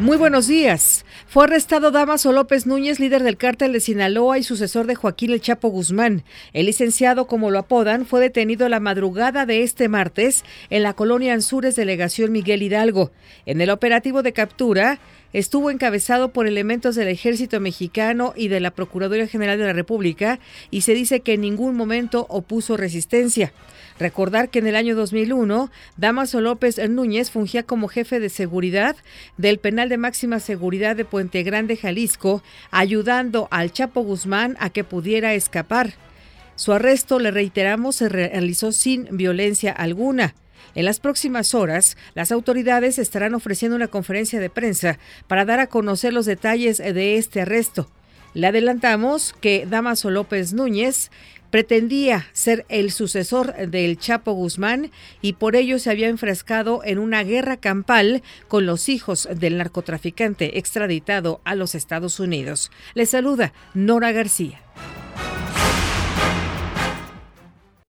Muy buenos días. Fue arrestado Damaso López Núñez, líder del cártel de Sinaloa y sucesor de Joaquín El Chapo Guzmán. El licenciado, como lo apodan, fue detenido la madrugada de este martes en la colonia Anzures, delegación Miguel Hidalgo. En el operativo de captura, estuvo encabezado por elementos del ejército mexicano y de la Procuraduría General de la República y se dice que en ningún momento opuso resistencia. Recordar que en el año 2001, Damaso López Núñez fungía como jefe de seguridad del penal de máxima seguridad de Puente Grande, Jalisco, ayudando al Chapo Guzmán a que pudiera escapar. Su arresto, le reiteramos, se realizó sin violencia alguna. En las próximas horas, las autoridades estarán ofreciendo una conferencia de prensa para dar a conocer los detalles de este arresto. Le adelantamos que Damaso López Núñez pretendía ser el sucesor del Chapo Guzmán y por ello se había enfrescado en una guerra campal con los hijos del narcotraficante extraditado a los Estados Unidos. Le saluda Nora García.